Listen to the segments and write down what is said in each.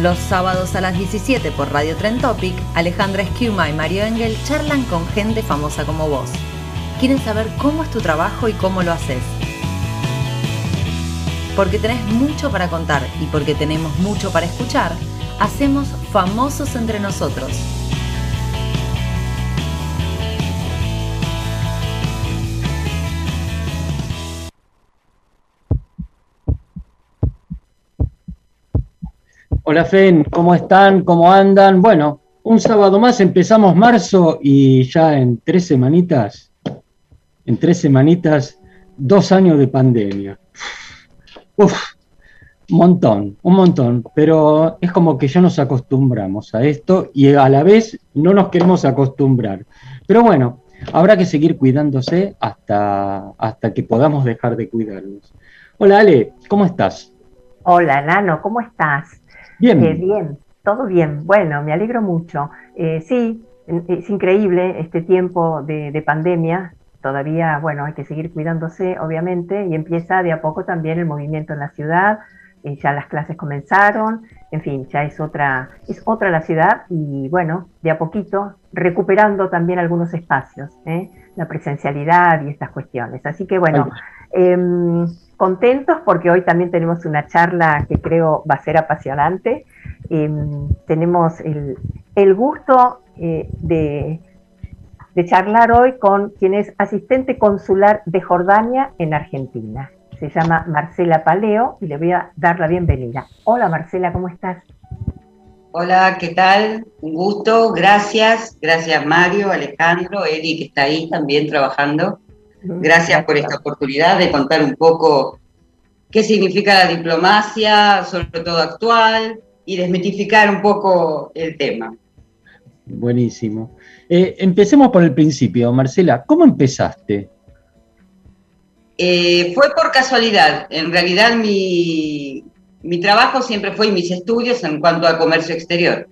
Los sábados a las 17 por Radio Tren Topic, Alejandra Esquiuma y Mario Engel charlan con gente famosa como vos. Quieren saber cómo es tu trabajo y cómo lo haces. Porque tenés mucho para contar y porque tenemos mucho para escuchar, hacemos Famosos entre nosotros. Hola Fen, ¿cómo están? ¿Cómo andan? Bueno, un sábado más empezamos marzo y ya en tres semanitas, en tres semanitas, dos años de pandemia. Uf, un montón, un montón, pero es como que ya nos acostumbramos a esto y a la vez no nos queremos acostumbrar. Pero bueno, habrá que seguir cuidándose hasta, hasta que podamos dejar de cuidarnos. Hola Ale, ¿cómo estás? Hola Nano, ¿cómo estás? Bien. Eh, bien, todo bien. Bueno, me alegro mucho. Eh, sí, es increíble este tiempo de, pandemia. Todavía, bueno, hay que seguir cuidándose, obviamente, y empieza de a poco también el movimiento en la ciudad. Eh, ya las clases comenzaron, en fin, ya es otra, es otra la ciudad y bueno, de a poquito recuperando también algunos espacios, la presencialidad y estas cuestiones. Así que bueno, contentos porque hoy también tenemos una charla que creo va a ser apasionante. Em, tenemos el, gusto eh, de, de, charlar hoy con quien es asistente consular de Jordania en Argentina. Se llama Marcela Paleo y le voy a dar la bienvenida. Hola Marcela, ¿cómo estás? Hola, ¿qué tal? Un gusto, gracias. Gracias Mario, Alejandro, Eri que está ahí también trabajando. Gracias por esta oportunidad de contar un poco qué significa la diplomacia, sobre todo actual, y desmitificar un poco el tema. Buenísimo. Eh, empecemos por el principio, Marcela. ¿Cómo empezaste? Eh, fue por casualidad. En realidad mi, trabajo siempre fue y mis estudios en cuanto a comercio exterior.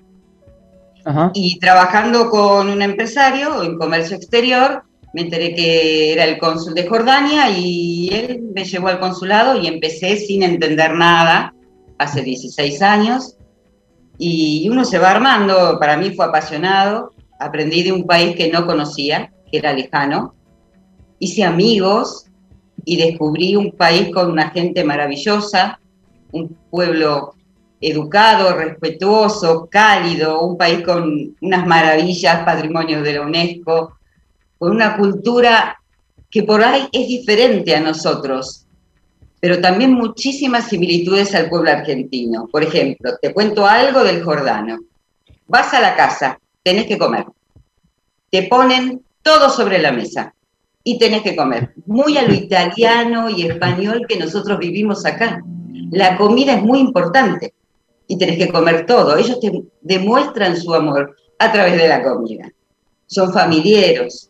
Y trabajando con un empresario en comercio exterior, me enteré que era el cónsul de Jordania y él me llevó al consulado y empecé sin entender nada, hace 16 años, y uno se va armando, para mí fue apasionado, aprendí de un país que no conocía, que era lejano, hice amigos y descubrí un país con una gente maravillosa, un pueblo educado, respetuoso, cálido, un país con unas maravillas, patrimonio de la UNESCO, con una cultura que por ahí es diferente a nosotros, pero también muchísimas similitudes al pueblo argentino. Por ejemplo, te cuento algo del jordano. Vas a la casa, tenés que comer. Te ponen todo sobre la mesa y tenés que comer. Muy a lo italiano y español que nosotros vivimos acá. La comida es muy importante y tenés que comer todo. Ellos te demuestran su amor a través de la comida. Son familiares,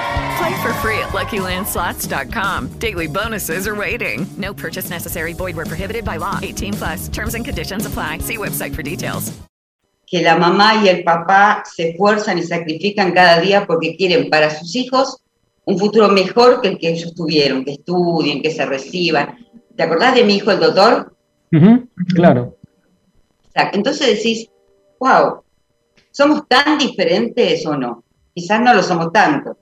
Play for free at LuckyLandSlots.com. Daily bonuses are waiting. No purchase necessary. Void were prohibited by law. 18 plus. Terms and conditions apply. See website for details. Que la mamá y el papá se esfuerzan y sacrifican cada día porque quieren para sus hijos un futuro mejor que el que ellos tuvieron, que estudien, que se reciban. ¿Te acordás de mi hijo el doctor? Uh -huh, claro. Entonces decís, wow, ¿somos tan diferentes o no? Quizás no lo somos tanto.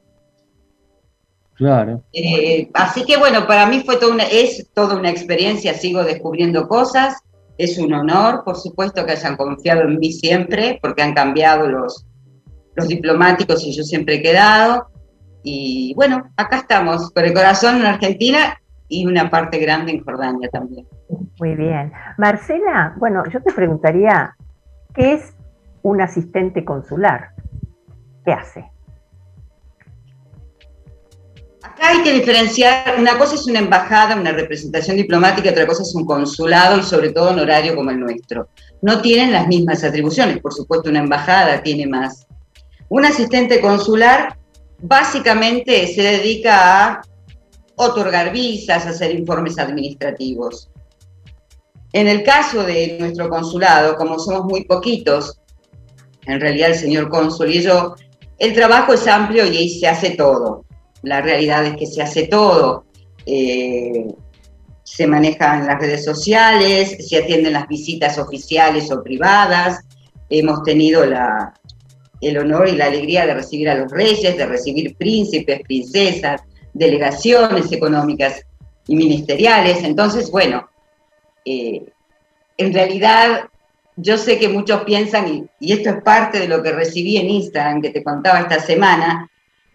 Claro. Eh, así que bueno, para mí fue toda una, es toda una experiencia, sigo descubriendo cosas Es un honor, por supuesto, que hayan confiado en mí siempre, porque han cambiado los, los diplomáticos y yo siempre he quedado. Y bueno, acá estamos, con el corazón en Argentina y una parte grande en Jordania también. Muy bien. Marcela, bueno, yo te preguntaría, ¿qué es un asistente consular? ¿Qué hace? Hay que diferenciar, una cosa es una embajada, una representación diplomática, otra cosa es un consulado y sobre todo honorario como el nuestro. No tienen las mismas atribuciones, por supuesto una embajada tiene más. Un asistente consular básicamente se dedica a otorgar visas, hacer informes administrativos. En el caso de nuestro consulado, como somos muy poquitos, en realidad el señor cónsul y yo, el trabajo es amplio y ahí se hace todo la realidad es que se hace todo. Eh, se manejan las redes sociales, se atienden las visitas oficiales o privadas. Hemos tenido la, el honor y la alegría de recibir a los reyes, de recibir príncipes, princesas, delegaciones económicas y ministeriales. Entonces, bueno, eh, en realidad yo sé que muchos piensan, y, y, esto es parte de lo que recibí en Instagram que te contaba esta semana,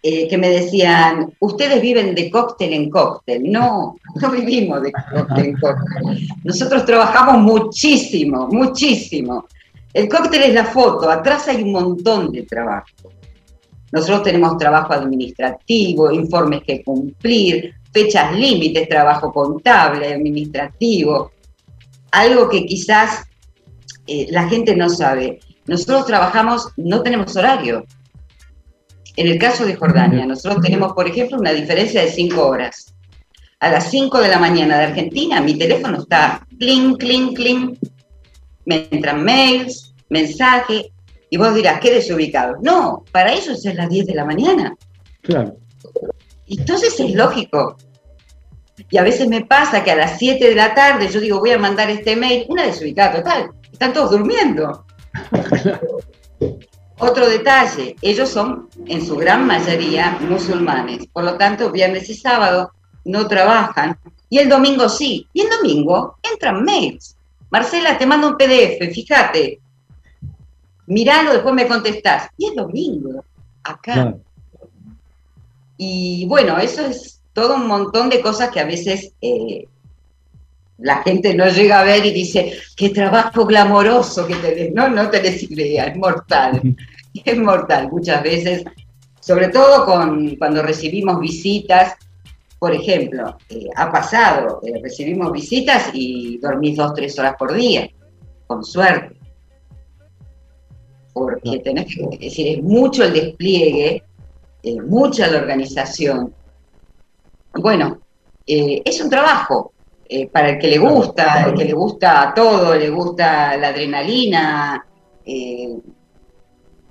eh, que me decían, ustedes viven de cóctel en cóctel. No, no vivimos de cóctel en cóctel. Nosotros trabajamos muchísimo, muchísimo. El cóctel es la foto, atrás hay un montón de trabajo. Nosotros tenemos trabajo administrativo, informes que cumplir, fechas límites, trabajo contable, administrativo. Algo que quizás eh, la gente no sabe. Nosotros trabajamos, no tenemos horario. En el caso de Jordania, nosotros tenemos, por ejemplo, una diferencia de cinco horas. A las 5 de la mañana de Argentina, mi teléfono está clink, clink, clink. Me entran mails, mensajes, y vos dirás, qué desubicado. No, para ellos es las 10 de la mañana. Claro. Entonces es lógico. Y a veces me pasa que a las 7 de la tarde yo digo, voy a mandar este mail, una desubicada total. Están todos durmiendo. Otro detalle, ellos son en su gran mayoría musulmanes, por lo tanto viernes y sábado no trabajan y el domingo sí, y el domingo entran mails. Marcela, te mando un PDF, fíjate, miralo, después me contestás. Y el domingo, acá. Y bueno, eso es todo un montón de cosas que a veces eh, la gente no llega a ver y dice, qué trabajo glamoroso que tenés. No, no tenés idea, es mortal. Es mortal muchas veces, sobre todo con, cuando recibimos visitas. Por ejemplo, eh, ha pasado, eh, recibimos visitas y dormís dos, tres horas por día, con suerte. Porque tenés que, es decir, es mucho el despliegue, es mucha la organización. Bueno, eh, es un trabajo, eh, para el que le gusta, el que le gusta todo, le gusta la adrenalina, eh,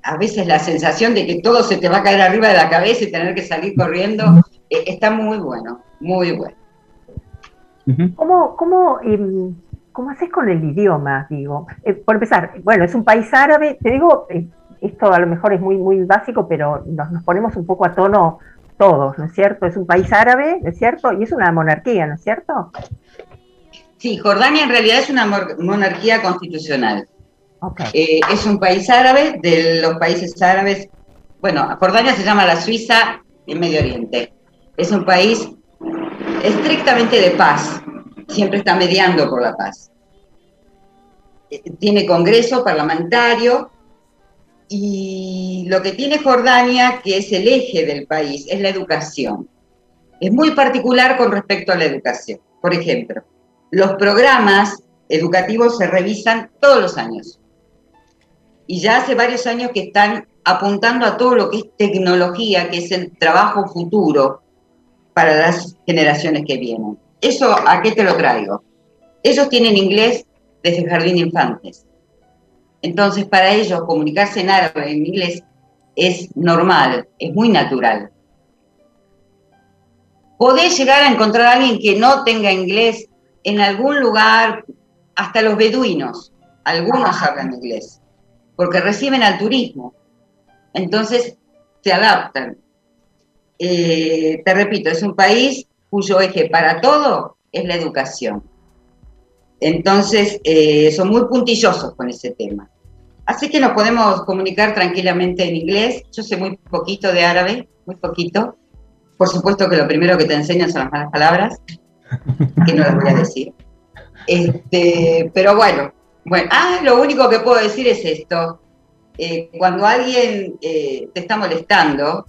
a veces la sensación de que todo se te va a caer arriba de la cabeza y tener que salir corriendo, eh, está muy bueno, muy bueno. ¿Cómo, cómo, em, ¿Cómo haces con el idioma? Digo, por empezar, bueno, es un país árabe, te digo, esto a lo mejor es muy, muy básico, pero nos, nos ponemos un poco a tono todos, ¿no es cierto? Es un país árabe, ¿no es cierto? Y es una monarquía, ¿no es cierto? Sí, Jordania en realidad es una monarquía constitucional. Eh, es un país árabe, de los países árabes, bueno, Jordania se llama la Suiza en Medio Oriente. Es un país estrictamente de paz, siempre está mediando por la paz. Eh, tiene congreso parlamentario, y lo que tiene Jordania, que es el eje del país, es la educación. Es muy particular con respecto a la educación. Por ejemplo, los programas educativos se revisan todos los años. Y ya hace varios años que están apuntando a todo lo que es tecnología, que es el trabajo futuro para las generaciones que vienen. ¿Eso a qué te lo traigo? Ellos tienen inglés desde jardín de infantes. Entonces, para ellos comunicarse en árabe, en inglés, es normal, es muy natural. Podés llegar a encontrar a alguien que no tenga inglés en algún lugar, hasta los beduinos, algunos hablan inglés, porque reciben al turismo. Entonces, se adaptan. Eh, te repito, es un país cuyo eje para todo es la educación. Entonces, eh, son muy puntillosos con ese tema. Así que nos podemos comunicar tranquilamente en inglés. Yo sé muy poquito de árabe, muy poquito. Por supuesto que lo primero que te enseñan son las malas palabras, que no las voy a decir. Este, pero bueno, bueno, ah, lo único que puedo decir es esto. Eh, cuando alguien eh, te está molestando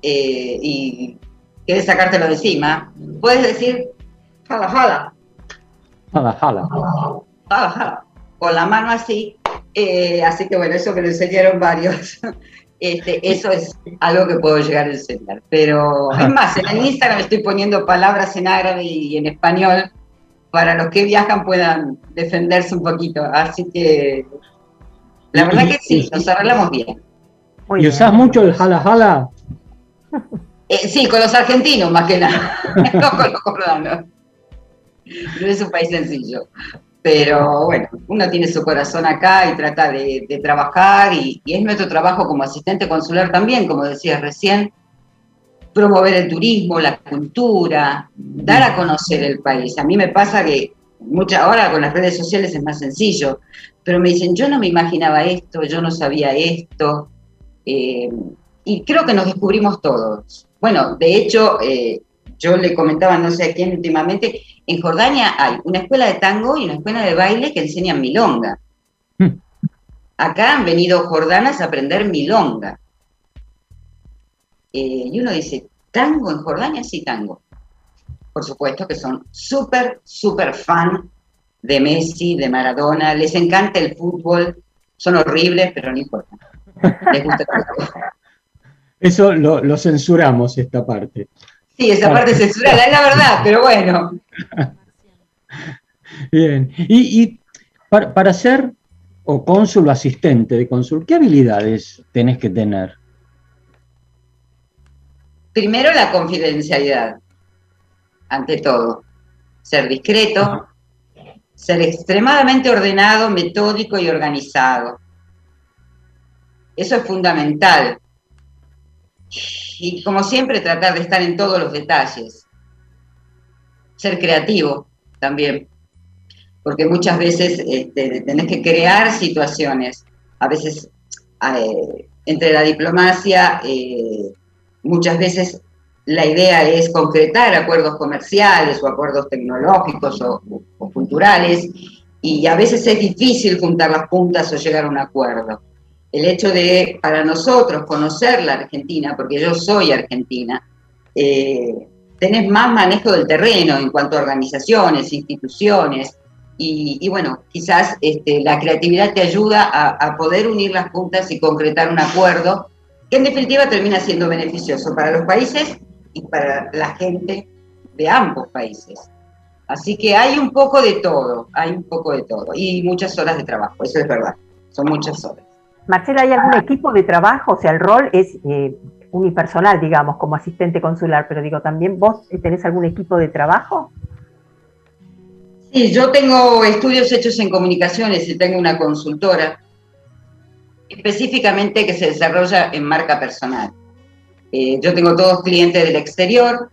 eh, y quieres sacártelo de encima, puedes decir jala, jala. Jala, jala. Jala, jala. Con la mano así. Así que bueno, eso me lo enseñaron varios. Este, eso es algo que puedo llegar a enseñar. Pero es más, en el Instagram estoy poniendo palabras en árabe y en español para los que viajan puedan defenderse un poquito. Así que la verdad que sí, nos arreglamos bien. ¿Y usás mucho el jala jala? Eh, sí, con los argentinos más que nada, no con los colombianos. No es un país sencillo. Pero bueno, uno tiene su corazón acá y trata de, trabajar y, es nuestro trabajo como asistente consular también, como decías recién, promover el turismo, la cultura, dar a conocer el país. A mí me pasa que mucha, ahora con las redes sociales es más sencillo, pero me dicen, yo no me imaginaba esto, yo no sabía esto, eh, y creo que nos descubrimos todos. Bueno, de hecho, eh, yo le comentaba, no sé a quién últimamente, en Jordania hay una escuela de tango y una escuela de baile que enseñan milonga. Hmm. Acá han venido jordanas a aprender milonga. Eh, y uno dice, ¿tango en Jordania? Sí, tango. Por supuesto que son súper, súper fan de Messi, de Maradona, les encanta el fútbol, son horribles, pero no importa. Les gusta Eso lo, censuramos, esta parte. Sí, esa parte censurada, es la verdad, pero bueno. Bien. Y, para, para, ser o cónsul o asistente de cónsul, ¿qué habilidades tenés que tener? Primero la confidencialidad, ante todo. Ser discreto, ser extremadamente ordenado, metódico y organizado. Eso es fundamental. Y como siempre, tratar de estar en todos los detalles. Ser creativo también, porque muchas veces este, tenés que crear situaciones. A veces eh, entre la diplomacia eh, muchas veces la idea es concretar acuerdos comerciales o acuerdos tecnológicos o, culturales y a veces es difícil juntar las puntas o llegar a un acuerdo. El hecho de, para nosotros, conocer la Argentina, porque yo soy argentina, eh, tenés más manejo del terreno en cuanto a organizaciones, instituciones, y, bueno, quizás este, la creatividad te ayuda a, a poder unir las puntas y concretar un acuerdo que en definitiva termina siendo beneficioso para los países y para la gente de ambos países. Así que hay un poco de todo, hay un poco de todo y muchas horas de trabajo, eso es verdad, son muchas horas. Marcela, ¿hay algún equipo de trabajo? O sea, el rol es eh, unipersonal, digamos, como asistente consular, pero digo, ¿también vos tenés algún equipo de trabajo? Sí, yo tengo estudios hechos en comunicaciones y tengo una consultora específicamente que se desarrolla en marca personal. Eh, yo tengo todos clientes del exterior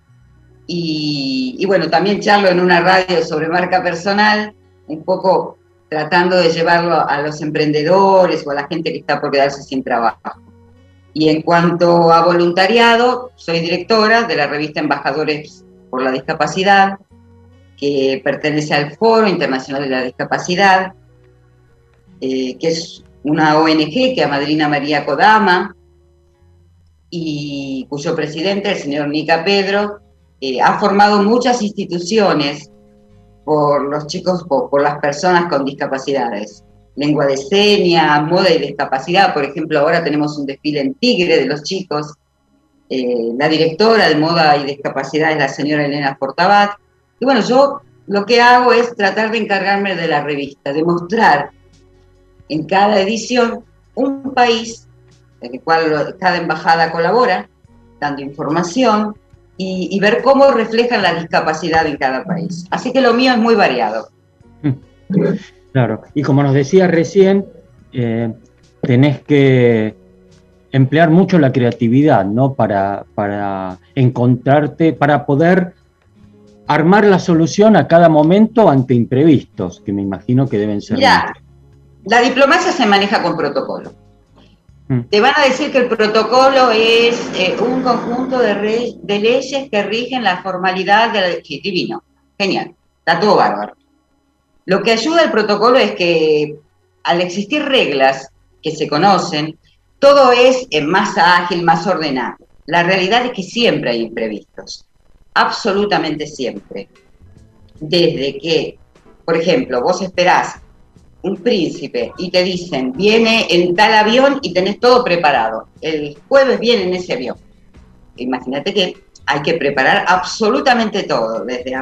y, bueno, también charlo en una radio sobre marca personal, un poco tratando de llevarlo a los emprendedores o a la gente que está por quedarse sin trabajo. Y en cuanto a voluntariado, soy directora de la revista Embajadores por la Discapacidad, que pertenece al Foro Internacional de la Discapacidad, eh, que es una ONG que amadrina María Kodama y cuyo presidente, el señor Nica Pedro, eh, ha formado muchas instituciones por los chicos, por, las personas con discapacidades. Lengua de señas, moda y discapacidad. Por ejemplo, ahora tenemos un desfile en Tigre de los chicos. Eh, la directora de moda y discapacidad es la señora Elena Fortabat. Y bueno, yo lo que hago es tratar de encargarme de la revista, de mostrar en cada edición un país en el cual cada embajada colabora, dando información y, ver cómo reflejan la discapacidad en cada país. Así que lo mío es muy variado. Claro, y como nos decía recién, eh, tenés que emplear mucho la creatividad, ¿no? Para, para encontrarte, para poder armar la solución a cada momento ante imprevistos, que me imagino que deben ser. Mira, la diplomacia se maneja con protocolo. Mm. Te van a decir que el protocolo es eh, un conjunto de, leyes que rigen la formalidad del divino. Genial, está todo bárbaro. Lo que ayuda el protocolo es que al existir reglas que se conocen, todo es eh, más ágil, más ordenado. La realidad es que siempre hay imprevistos, absolutamente siempre. Desde que, por ejemplo, vos esperás un príncipe y te dicen, viene en tal avión y tenés todo preparado. El jueves viene en ese avión. Imagínate que hay que preparar absolutamente todo, desde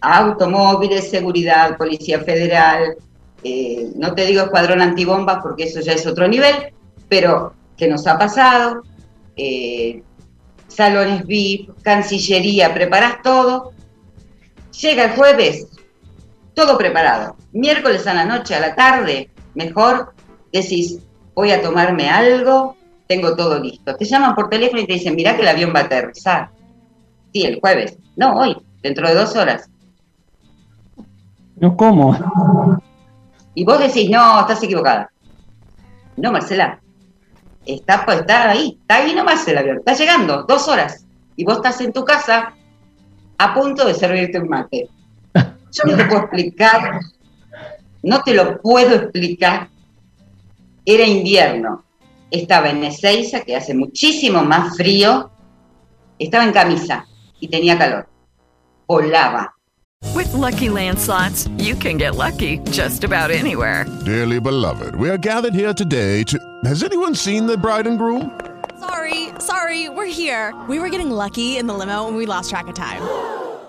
automóviles, seguridad, policía federal, eh, no te digo escuadrón antibombas porque eso ya es otro nivel, pero que nos ha pasado, eh, salones VIP, cancillería, preparás todo, llega el jueves, todo preparado. Miércoles a la noche, a la tarde, mejor, decís, voy a tomarme algo, tengo todo listo. Te llaman por teléfono y te dicen, mirá que el avión va a aterrizar. Sí, el jueves. No, hoy, dentro de dos horas. No, ¿cómo? Y vos decís, no, estás equivocada. No, Marcela, está, está ahí, está ahí nomás el avión, está llegando, dos horas. Y vos estás en tu casa a punto de servirte un mate. Yo no te puedo explicar, no te lo puedo explicar. Era invierno, estaba en Ezeiza, que hace muchísimo más frío, estaba en camisa y tenía calor. Volaba, With lucky landslots, you can get lucky just about anywhere. Dearly beloved, we are gathered here today to. Has anyone seen the bride and groom? Sorry, sorry, we're here. We were getting lucky in the limo and we lost track of time.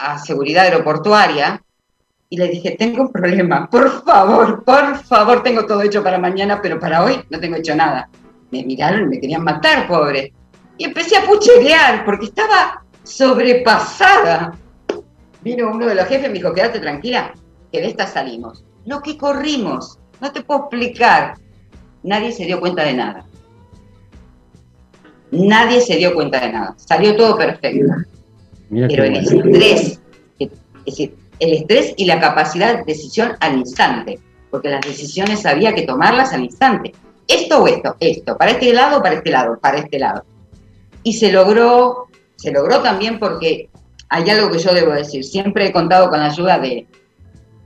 a seguridad aeroportuaria y le dije, tengo un problema, por favor, por favor, tengo todo hecho para mañana, pero para hoy no tengo hecho nada. Me miraron y me querían matar, pobre. Y empecé a pucherear porque estaba sobrepasada. Vino uno de los jefes y me dijo, quédate tranquila, que de esta salimos. Lo que corrimos, no te puedo explicar. Nadie se dio cuenta de nada. Nadie se dio cuenta de nada. Salió todo perfecto. Pero el estrés, es decir, el estrés y la capacidad de decisión al instante, porque las decisiones había que tomarlas al instante. Esto o esto, esto, para este lado, para este lado, para este lado. Y se logró, se logró también porque hay algo que yo debo decir, siempre he contado con la ayuda de,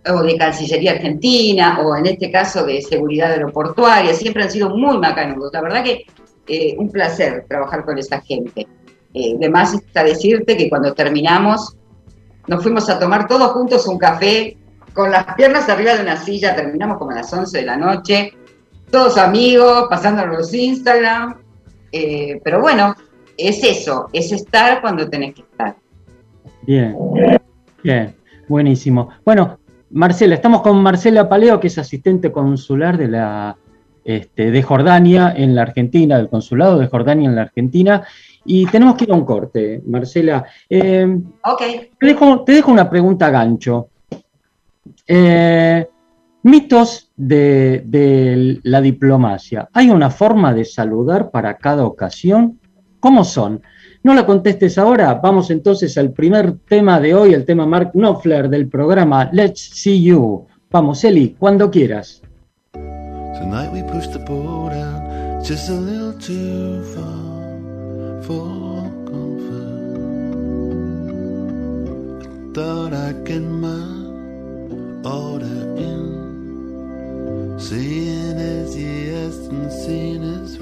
o de Cancillería Argentina, o en este caso de Seguridad Aeroportuaria, siempre han sido muy macanudos. La verdad que eh, un placer trabajar con esa gente. Eh, está decirte que cuando terminamos nos fuimos a tomar todos juntos un café con las piernas arriba de una silla, terminamos como a las 11 de la noche, todos amigos, pasándonos los Instagram, eh, pero bueno, es eso, es estar cuando tenés que estar. Bien, bien, buenísimo. Bueno, Marcela, estamos con Marcela Paleo, que es asistente consular de la este, de Jordania en la Argentina, del consulado de Jordania en la Argentina, y tenemos que ir a un corte, Marcela. Eh, ok. Te dejo, una pregunta gancho. Eh, mitos de, la diplomacia. ¿Hay una forma de saludar para cada ocasión? ¿Cómo son? No la contestes ahora. Vamos entonces al primer tema de hoy, el tema Mark Knopfler del programa Let's See You. Vamos, Eli, cuando quieras. Tonight we push the boat out just a little too far. For comfort. I thought I'd get my order in, seeing as yes and seen as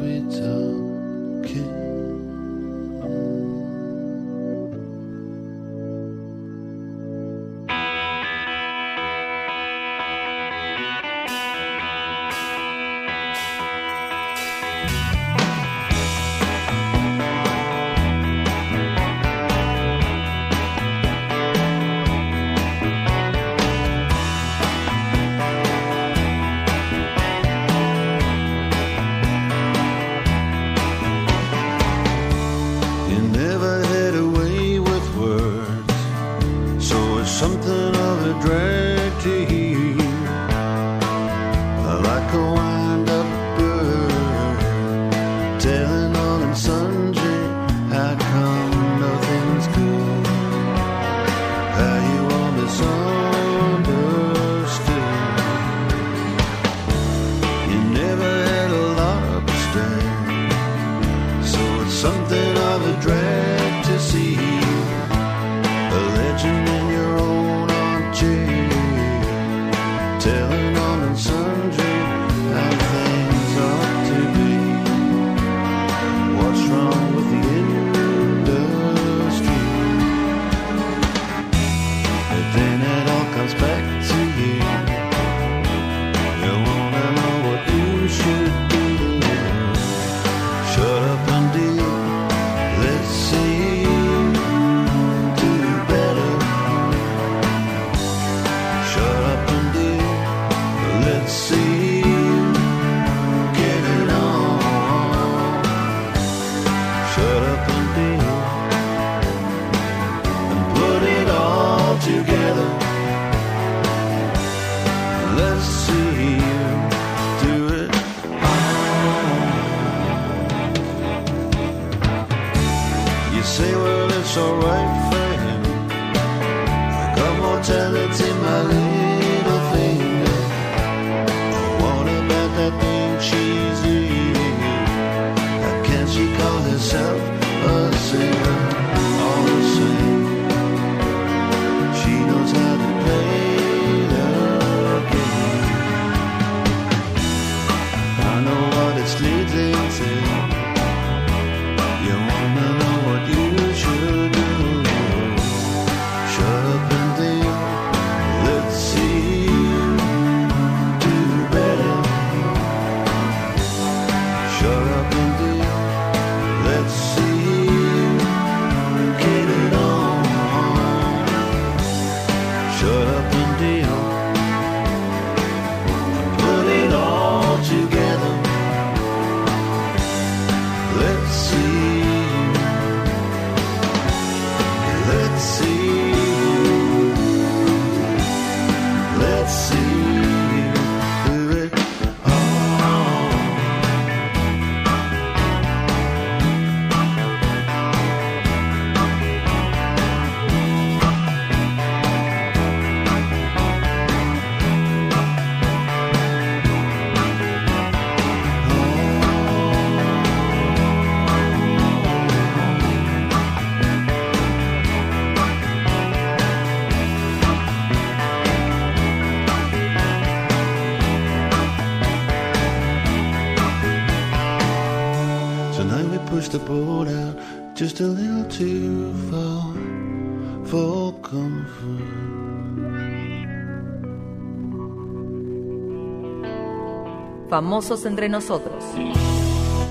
Famosos entre nosotros,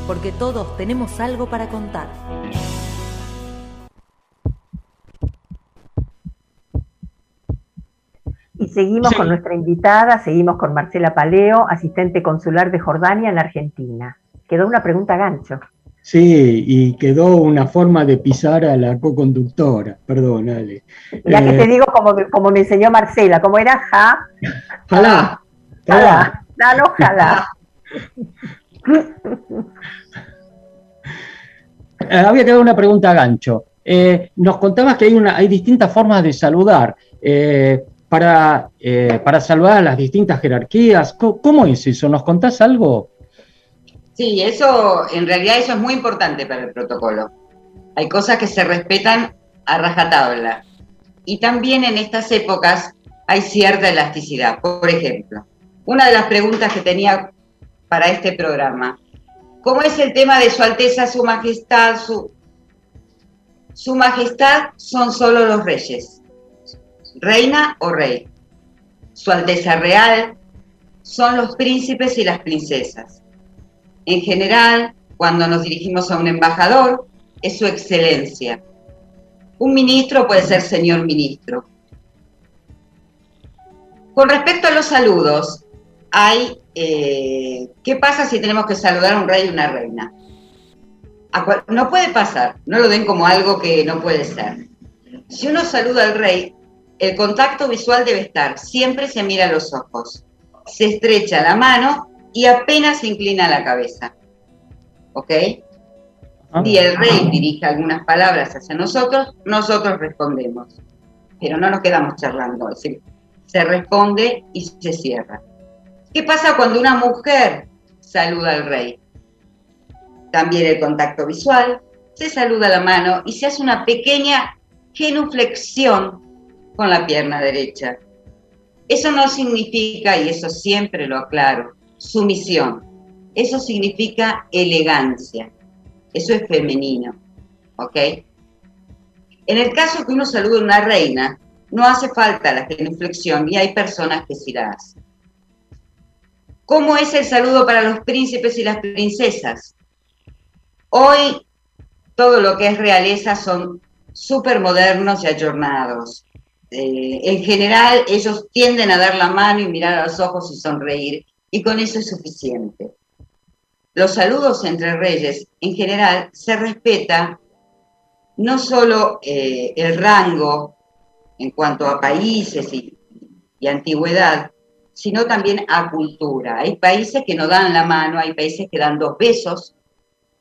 porque todos tenemos algo para contar. Y seguimos con nuestra invitada, seguimos con Marcela Paleo, asistente consular de Jordania en Argentina. Quedó una pregunta gancho. Sí, y quedó una forma de pisar a la co-conductora, perdón, Ale. Ya que te eh, digo como, como me enseñó Marcela, como era ja. Jalá. Jalá. Dale, ojalá. Eh, había quedado una pregunta a gancho. Eh, nos contabas que hay, una, hay distintas formas de saludar. para, para saludar a las distintas jerarquías. ¿Cómo es eso? ¿Nos contás algo? Sí, eso, en realidad eso es muy importante para el protocolo. Hay cosas que se respetan a rajatabla. Y también en estas épocas hay cierta elasticidad. Por ejemplo, una de las preguntas que tenía para este programa, ¿Cómo es el tema de Su Alteza, Su Majestad, Su... Su Majestad son solo los reyes, reina o rey. Su Alteza Real son los príncipes y las princesas. En general, cuando nos dirigimos a un embajador, es su excelencia. Un ministro puede ser señor ministro. Con respecto a los saludos, hay, eh, ¿qué pasa si tenemos que saludar a un rey y una reina? no puede pasar, no lo den como algo que no puede ser. Si uno saluda al rey, el contacto visual debe estar, siempre se mira los ojos, se estrecha la mano y apenas se inclina la cabeza. ¿Ok? Si el rey dirige algunas palabras hacia nosotros, nosotros respondemos. Pero no nos quedamos charlando, es decir, se responde y se cierra. ¿Qué pasa cuando una mujer saluda al rey? También el contacto visual, se saluda la mano y se hace una pequeña genuflexión con la pierna derecha. Eso no significa, y eso siempre lo aclaro, sumisión. Eso significa elegancia. Eso es femenino. ¿Ok? En el caso que uno salude a una reina, no hace falta la genuflexión y hay personas que sí la hacen. ¿Cómo es el saludo para los príncipes y las princesas? Hoy todo lo que es realeza son súper modernos y ayornados. Eh, en general, ellos tienden a dar la mano y mirar a los ojos y sonreír, y con eso es suficiente. Los saludos entre reyes, en general, se respeta no solo eh, el rango en cuanto a países y antigüedad, sino también a cultura. Hay países que no dan la mano, hay países que dan dos besos,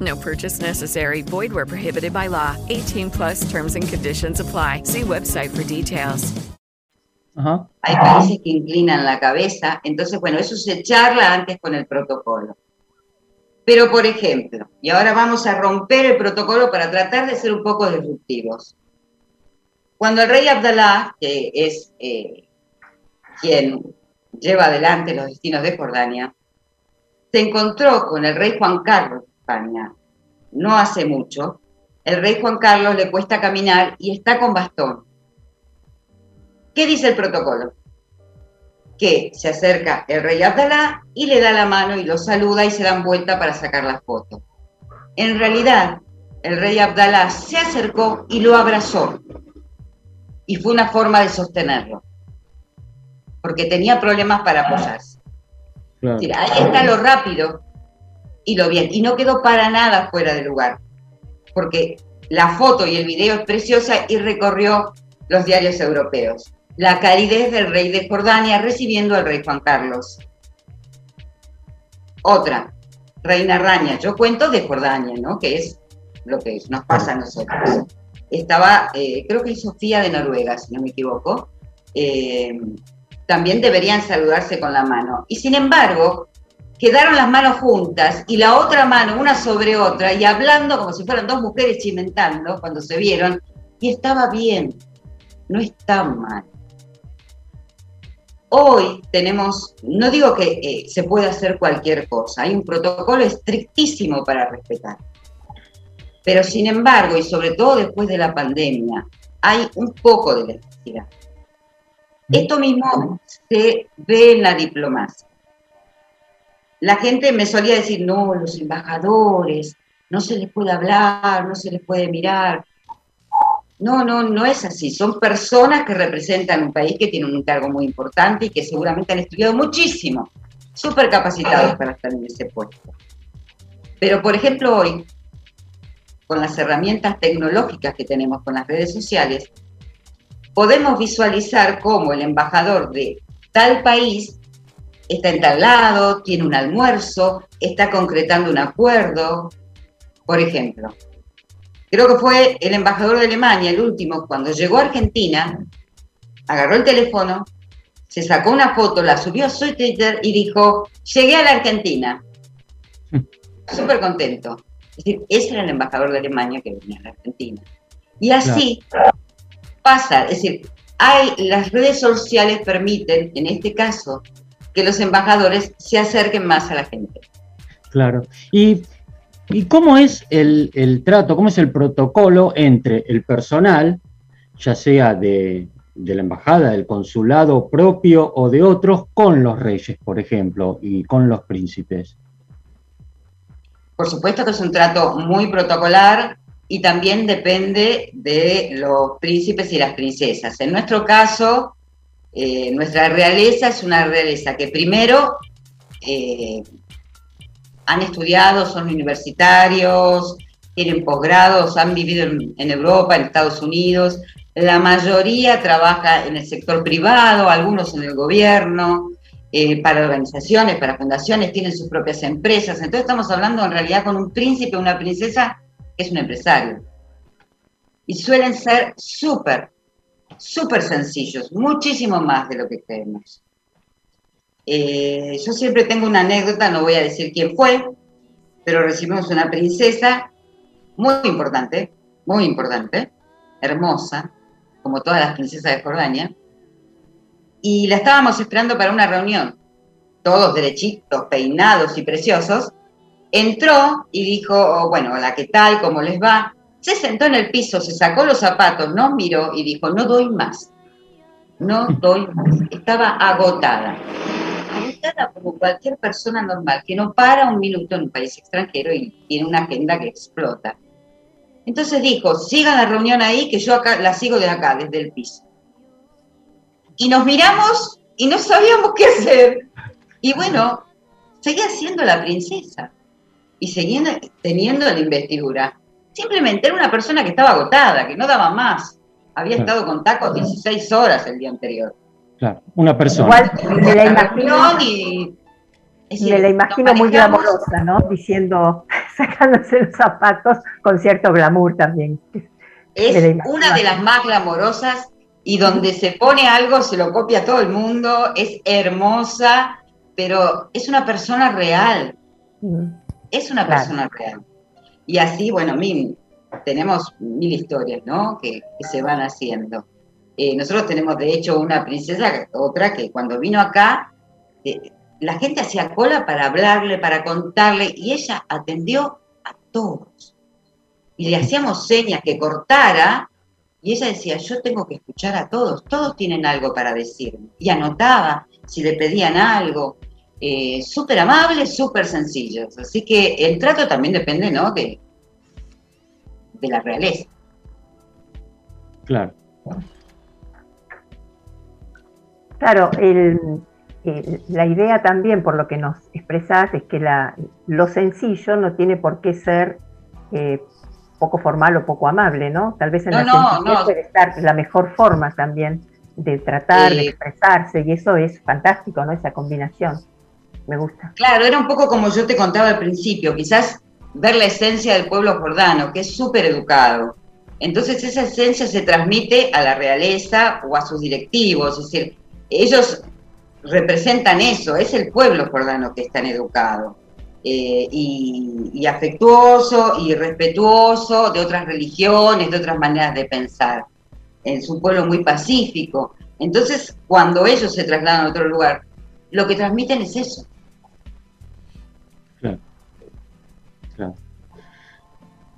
No purchase necessary. Void where prohibited by law. 18 plus terms and conditions apply. See website for details. Ajá. Hay países que inclinan la cabeza. Entonces, bueno, eso se charla antes con el protocolo. Pero, por ejemplo, y ahora vamos a romper el protocolo para tratar de ser un poco disruptivos. Cuando el rey Abdalá, que es eh, quien lleva adelante los destinos de Jordania, se encontró con el rey Juan Carlos España no hace mucho. El rey Juan Carlos le cuesta caminar y está con bastón. ¿Qué dice el protocolo? Que se acerca el rey Abdalá y le da la mano y lo saluda y se dan vuelta para sacar la foto. En realidad, el rey Abdalá se acercó y lo abrazó. Y fue una forma de sostenerlo porque tenía problemas para apoyarse. ahí está lo rápido bien. Y no quedó para nada fuera de lugar, porque la foto y el video es preciosa y recorrió los diarios europeos. La calidez del rey de Jordania recibiendo al rey Juan Carlos. Otra, Reina Raña. Yo cuento de Jordania, ¿no? Que es lo que nos pasa a nosotros. Estaba, eh, creo que Sofía de Noruega, si no me equivoco. Eh, también deberían saludarse con la mano. Y sin embargo, quedaron las manos juntas y la otra mano una sobre otra y hablando como si fueran dos mujeres chimentando cuando se vieron y estaba bien, no está mal. Hoy tenemos, no digo que eh, se pueda hacer cualquier cosa, hay un protocolo estrictísimo para respetar. Pero sin embargo, y sobre todo después de la pandemia, hay un poco de necesidad. Esto mismo se ve en la diplomacia. La gente me solía decir, no, los embajadores, no se les puede hablar, no se les puede mirar. No, no, no es así. Son personas que representan un país que tiene un cargo muy importante y que seguramente han estudiado muchísimo, súper capacitados para estar en ese puesto. Pero, por ejemplo, hoy, con las herramientas tecnológicas que tenemos con las redes sociales, podemos visualizar cómo el embajador de tal país está en tal lado, tiene un almuerzo, está concretando un acuerdo. Por ejemplo, creo que fue el embajador de Alemania, el último, cuando llegó a Argentina, agarró el teléfono, se sacó una foto, la subió a su Twitter y dijo, llegué a la Argentina. Súper contento. Es decir, ese era el embajador de Alemania que venía a la Argentina. Y así pasa, es decir, hay, las redes sociales permiten, en este caso, que los embajadores se acerquen más a la gente. Claro. ¿Y, cómo es el, trato, cómo es el protocolo entre el personal, ya sea de, de la embajada, del consulado propio o de otros, con los reyes, por ejemplo, y con los príncipes? Por supuesto que es un trato muy protocolar y también depende de los príncipes y las princesas. En nuestro caso, eh, nuestra realeza es una realeza que primero eh, han estudiado, son universitarios, tienen posgrados, han vivido en, Europa, en Estados Unidos. La mayoría trabaja en el sector privado, algunos en el gobierno, eh, para organizaciones, para fundaciones, tienen sus propias empresas. Entonces estamos hablando en realidad con un príncipe, una princesa que es un empresario. Y suelen ser súper súper sencillos, muchísimo más de lo que creemos. Eh, yo siempre tengo una anécdota, no voy a decir quién fue, pero recibimos una princesa muy importante, muy importante, hermosa, como todas las princesas de Jordania, y la estábamos esperando para una reunión, todos derechitos, peinados y preciosos. Entró y dijo, oh, bueno, hola, ¿qué tal? ¿Cómo les va? Se sentó en el piso, se sacó los zapatos, nos miró y dijo, no doy más. No doy más. Estaba agotada. Agotada como cualquier persona normal, que no para un minuto en un país extranjero y tiene una agenda que explota. Entonces dijo, sigan la reunión ahí, que yo acá la sigo de acá, desde el piso. Y nos miramos y no sabíamos qué hacer. Y bueno, seguía siendo la princesa y seguía teniendo la investidura. Simplemente era una persona que estaba agotada, que no daba más. Había estado con tacos 16 horas el día anterior. Claro, una persona. Igual me la imagino, me la imagino muy glamorosa, ¿no? Diciendo, sacándose los zapatos con cierto glamour también. Es una de las más glamorosas y donde se pone algo se lo copia todo el mundo, es hermosa, pero es una persona real. Es una persona real. Y así, bueno, mil, tenemos mil historias, ¿no? Que, se van haciendo. Eh, nosotros tenemos, de hecho, una princesa, otra que cuando vino acá, eh, la gente hacía cola para hablarle, para contarle, y ella atendió a todos. Y le hacíamos señas que cortara, y ella decía, yo tengo que escuchar a todos, todos tienen algo para decirme. Y anotaba si le pedían algo. Eh, súper amables, súper sencillos. Así que el trato también depende, ¿no? De, de la realeza. Claro. Claro, la idea también, por lo que nos expresás, es que la, lo sencillo no tiene por qué ser eh, poco formal o poco amable, ¿no? Tal vez en la sencillez puede estar la mejor forma también de tratar, de expresarse, y eso es fantástico, ¿no? Esa combinación me gusta. Claro, era un poco como yo te contaba al principio, quizás ver la esencia del pueblo jordano, que es súper educado. Entonces esa esencia se transmite a la realeza o a sus directivos, es decir, ellos representan eso, es el pueblo jordano que es tan educado. Eh, y, y, afectuoso y respetuoso de otras religiones, de otras maneras de pensar. Es un pueblo muy pacífico. Entonces, cuando ellos se trasladan a otro lugar, lo que transmiten es eso,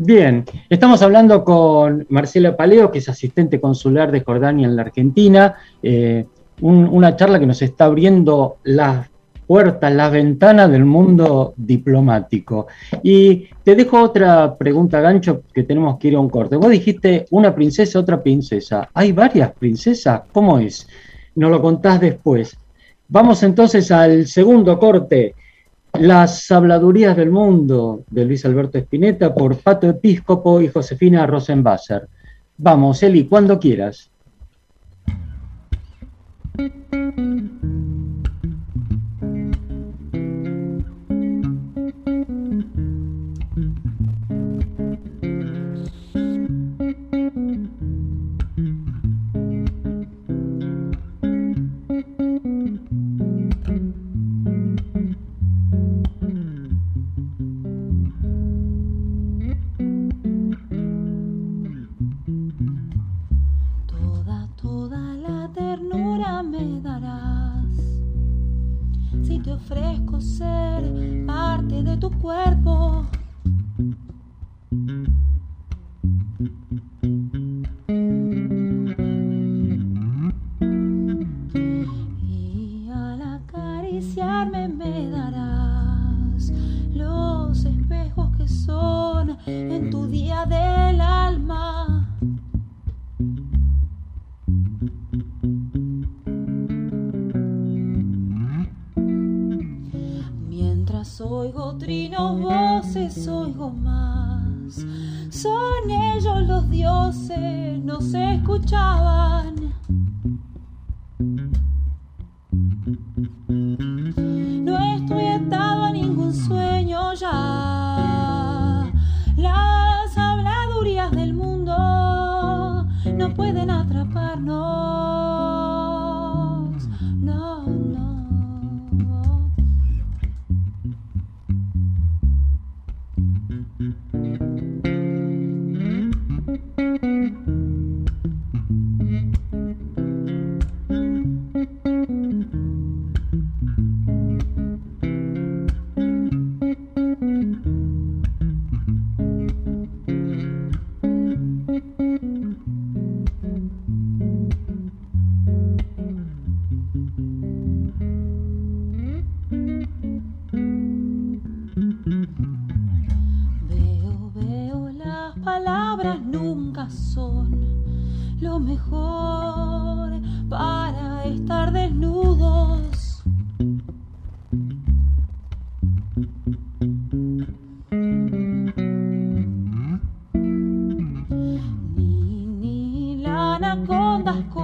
Bien, estamos hablando con Marcela Paleo, que es asistente consular de Jordania en la Argentina, eh, una charla que nos está abriendo las puertas, las ventanas del mundo diplomático. Y te dejo otra pregunta, Gancho, que tenemos que ir a un corte. Vos dijiste una princesa, otra princesa. ¿Hay varias princesas? ¿Cómo es? Nos lo contás después. Vamos entonces al segundo corte. Las habladurías del mundo de Luis Alberto Espineta por Pato Episcopo y Josefina Rosenbasser. Vamos, Eli, cuando quieras. cuerpo.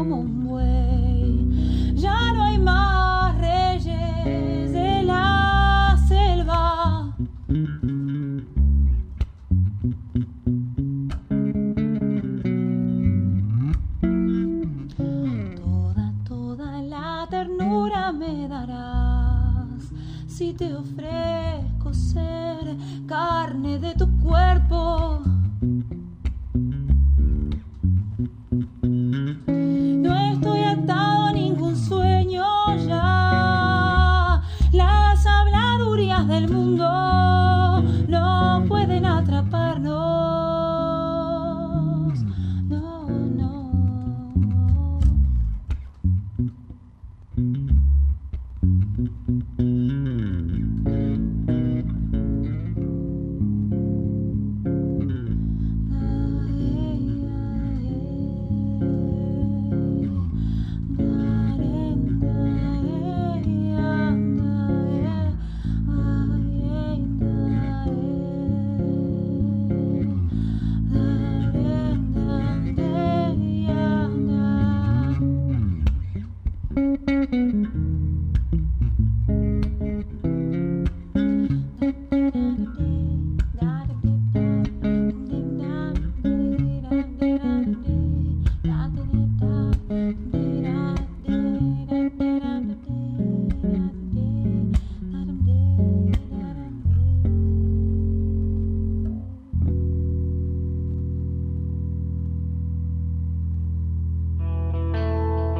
como mm. un buey.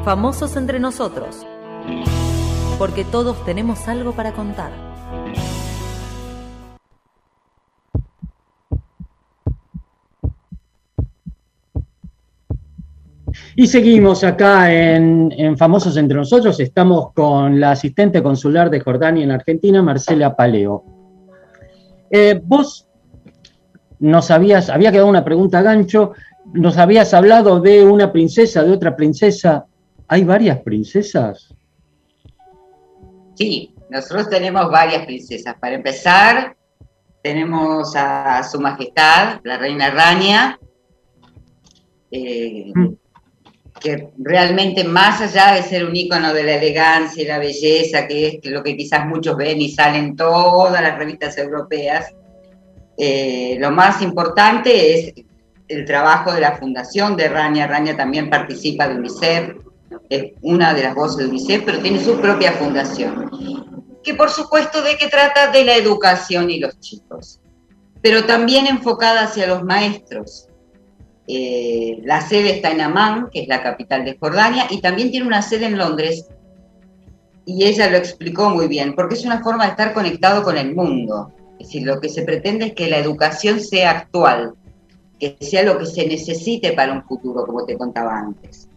Famosos entre nosotros, porque todos tenemos algo para contar. Y seguimos acá en, Famosos Entre Nosotros. Estamos con la asistente consular de Jordania en Argentina, Marcela Paleo. Eh, vos nos habías, había quedado una pregunta gancho, nos habías hablado de una princesa, de otra princesa. ¿Hay varias princesas? Sí, nosotros tenemos varias princesas. Para empezar, tenemos a Su Majestad, la Reina Rania, eh, mm. que realmente más allá de ser un ícono de la elegancia y la belleza, que es lo que quizás muchos ven y salen todas las revistas europeas, eh, lo más importante es el trabajo de la fundación de Rania. Rania también participa de UNICEF, es una de las voces de UNICEF, pero tiene su propia fundación, que por supuesto de que trata de la educación y los chicos, pero también enfocada hacia los maestros. Eh, la sede está en Amán, que es la capital de Jordania, y también tiene una sede en Londres, y ella lo explicó muy bien, porque es una forma de estar conectado con el mundo. Es decir, lo que se pretende es que la educación sea actual, que sea lo que se necesite para un futuro, como te contaba antes.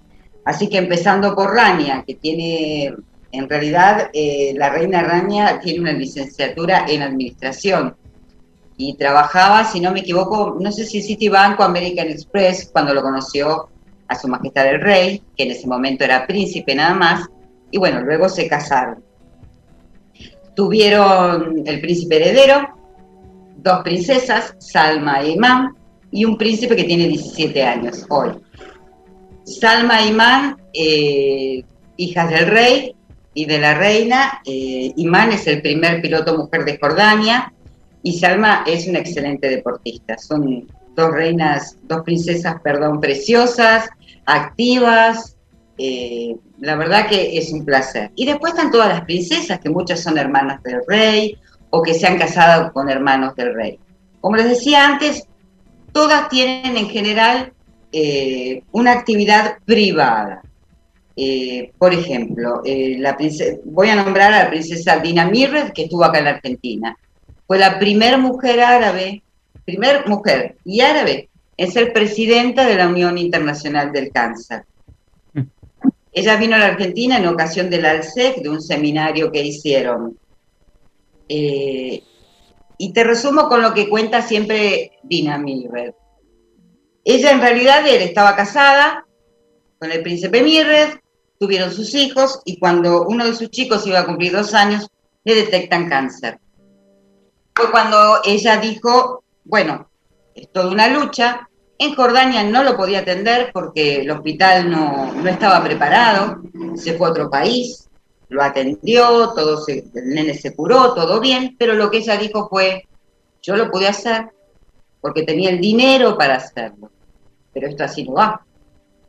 Así que empezando por Rania, que tiene, en realidad, eh, la reina Rania tiene una licenciatura en administración y trabajaba, si no me equivoco, no sé si Citibank o American Express, cuando lo conoció a su majestad el rey, que en ese momento era príncipe nada más, y bueno, luego se casaron. Tuvieron el príncipe heredero, dos princesas, Salma e Imán, y un príncipe que tiene 17 años hoy. Salma Imán, eh, hijas del rey y de la reina. Eh, Imán es el primer piloto mujer de Jordania y Salma es una excelente deportista. Son dos reinas, dos princesas, perdón, preciosas, activas. Eh, la verdad que es un placer. Y después están todas las princesas, que muchas son hermanas del rey o que se han casado con hermanos del rey. Como les decía antes, todas tienen en general eh, una actividad privada. Eh, por ejemplo, eh, la voy a nombrar a la princesa Dina Mirred, que estuvo acá en Argentina. Fue la primera mujer árabe, primer mujer y árabe en ser presidenta de la Unión Internacional del Cáncer. Ella vino a la Argentina en ocasión del ALSEC, de un seminario que hicieron. y te resumo con lo que cuenta siempre Dina Mirred. Ella en realidad estaba casada con el príncipe Mirred, tuvieron sus hijos y cuando uno de sus chicos iba a cumplir dos años, le detectan cáncer. Fue cuando ella dijo, bueno, es toda una lucha. En Jordania no lo podía atender porque el hospital no, no estaba preparado, se fue a otro país, lo atendió, todo se, el nene se curó, todo bien, pero lo que ella dijo fue, yo lo pude hacer porque tenía el dinero para hacerlo pero esto así no va.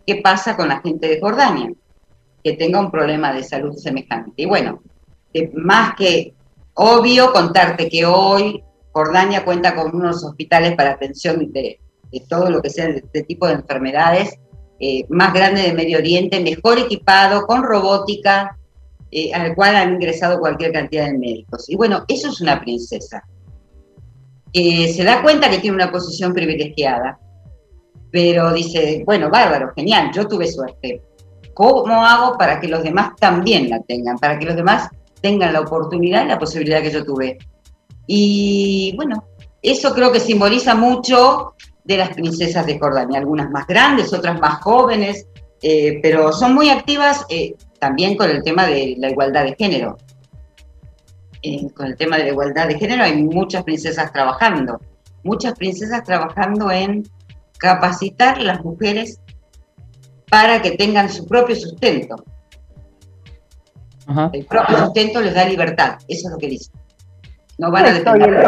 ¿Qué pasa con la gente de Jordania? Que tenga un problema de salud semejante. Y bueno, más que obvio contarte que hoy Jordania cuenta con unos hospitales para atención de, todo lo que sea de este tipo de enfermedades, eh, más grande de Medio Oriente, mejor equipado, con robótica, eh, al cual han ingresado cualquier cantidad de médicos. Y bueno, eso es una princesa. Se da cuenta que tiene una posición privilegiada, pero dice, bueno, bárbaro, genial, yo tuve suerte. ¿Cómo hago para que los demás también la tengan? Para que los demás tengan la oportunidad y la posibilidad que yo tuve. Y bueno, eso creo que simboliza mucho de las princesas de Jordania, algunas más grandes, otras más jóvenes, eh, pero son muy activas eh, también con el tema de la igualdad de género. Eh, con el tema de la igualdad de género hay muchas princesas trabajando, muchas princesas trabajando en capacitar a las mujeres para que tengan su propio sustento. El propio sustento les da libertad, eso es lo que dice. No van a depender.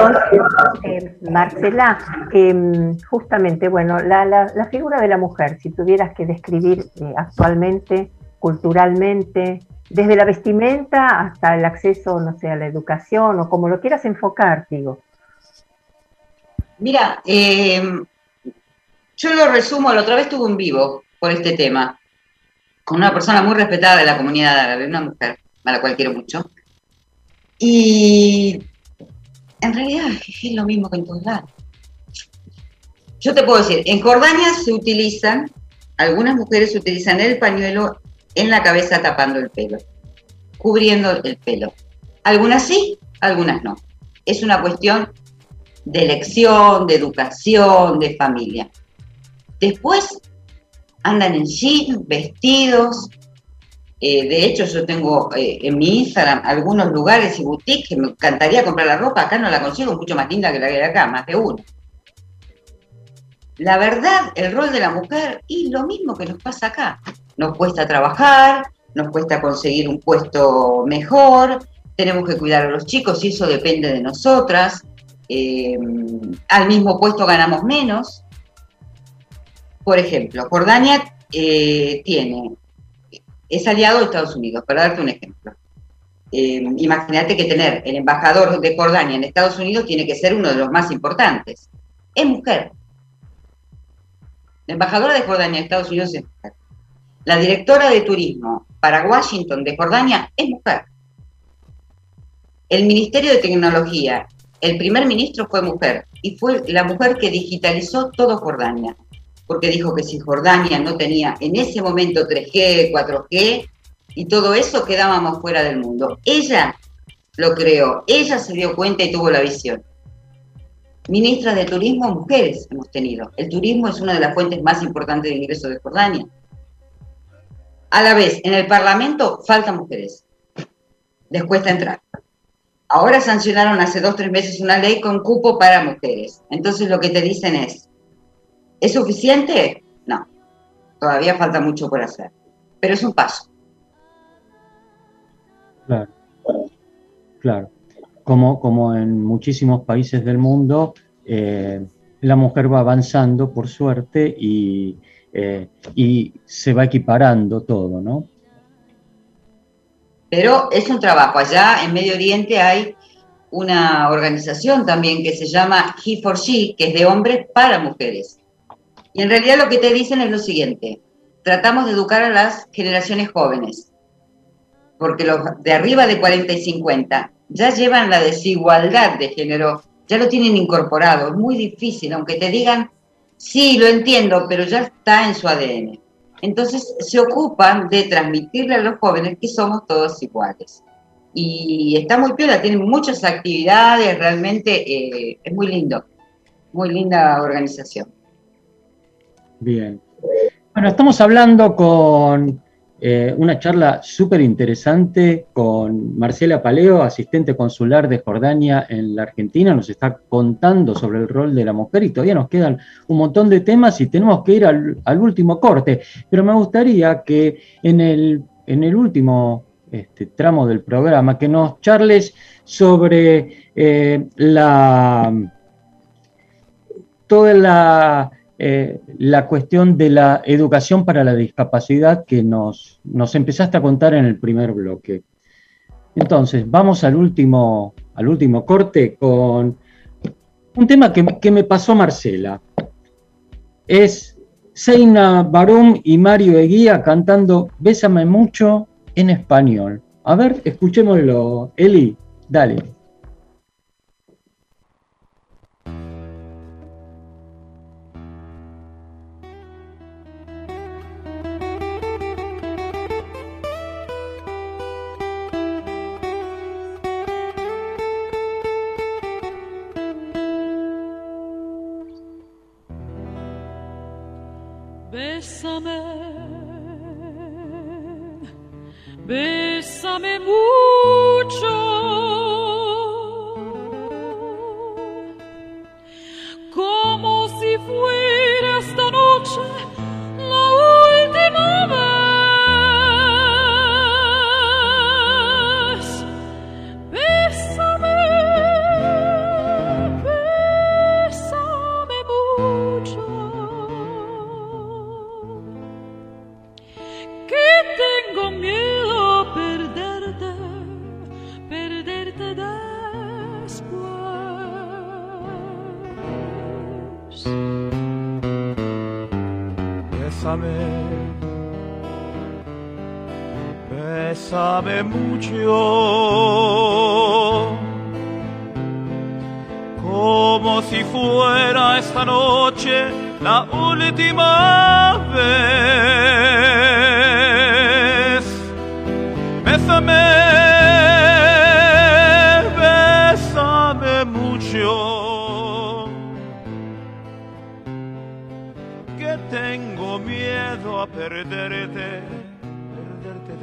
Eh, Marcela, em, justamente, bueno, la, figura de la mujer, si tuvieras que describir eh, actualmente, culturalmente, desde la vestimenta hasta el acceso, no sé, a la educación o como lo quieras enfocar, digo. Mira, eh, yo lo resumo, la otra vez tuve un vivo por este tema, con una persona muy respetada de la comunidad árabe, una mujer, a la cual quiero mucho. Y en realidad es lo mismo que en todos. Yo te puedo decir, en Jordania se utilizan algunas mujeres utilizan el pañuelo en la cabeza tapando el pelo, cubriendo el pelo. Algunas sí, algunas no. Es una cuestión de elección, de educación, de familia. Después andan en jeans, vestidos. Eh, de hecho, yo tengo eh, en mi Instagram algunos lugares y boutiques que me encantaría comprar la ropa. Acá no la consigo, mucho más linda que la que hay acá, más de uno. La verdad, el rol de la mujer, y lo mismo que nos pasa acá. Nos cuesta trabajar, nos cuesta conseguir un puesto mejor, tenemos que cuidar a los chicos y eso depende de nosotras. Eh, al mismo puesto ganamos menos. Por ejemplo, Jordania eh, tiene, es aliado de Estados Unidos, para darte un ejemplo. Eh, imagínate que tener el embajador de Jordania en Estados Unidos tiene que ser uno de los más importantes. Es mujer. La embajadora de Jordania en Estados Unidos es mujer. La directora de turismo para Washington de Jordania es mujer. El Ministerio de Tecnología, el primer ministro fue mujer y fue la mujer que digitalizó todo Jordania porque dijo que si Jordania no tenía en ese momento 3G, 4G y todo eso, quedábamos fuera del mundo. Ella lo creó, ella se dio cuenta y tuvo la visión. Ministras de Turismo, mujeres hemos tenido. El turismo es una de las fuentes más importantes de ingreso de Jordania. A la vez, en el Parlamento faltan mujeres. Les cuesta entrar. Ahora sancionaron hace dos, tres meses una ley con cupo para mujeres. Entonces lo que te dicen es, ¿Es suficiente? No, todavía falta mucho por hacer, pero es un paso. Claro, claro. Como, como en muchísimos países del mundo, eh, la mujer va avanzando por suerte y, eh, y se va equiparando todo, ¿no? Pero es un trabajo. Allá en Medio Oriente hay una organización también que se llama He for She, que es de hombres para mujeres. Y en realidad lo que te dicen es lo siguiente, tratamos de educar a las generaciones jóvenes, porque los de arriba de 40 y 50 ya llevan la desigualdad de género, ya lo tienen incorporado, es muy difícil, aunque te digan, sí, lo entiendo, pero ya está en su ADN. Entonces se ocupan de transmitirle a los jóvenes que somos todos iguales. Y está muy piola, tienen muchas actividades, realmente eh, es muy lindo, muy linda organización. Bien. Bueno, estamos hablando con eh, una charla súper interesante con Marcela Paleo, asistente consular de Jordania en la Argentina. Nos está contando sobre el rol de la mujer y todavía nos quedan un montón de temas y tenemos que ir al, último corte. Pero me gustaría que en el, en el último este, tramo del programa, que nos charles sobre eh, la toda la eh, la cuestión de la educación para la discapacidad que nos, nos empezaste a contar en el primer bloque. Entonces, vamos al último, al último corte con un tema que, me pasó Marcela. Es Seina Barum y Mario Eguía cantando Bésame mucho en español. A ver, escuchémoslo. Eli, dale. Sabe mucho como si fuera esta noche la última vez.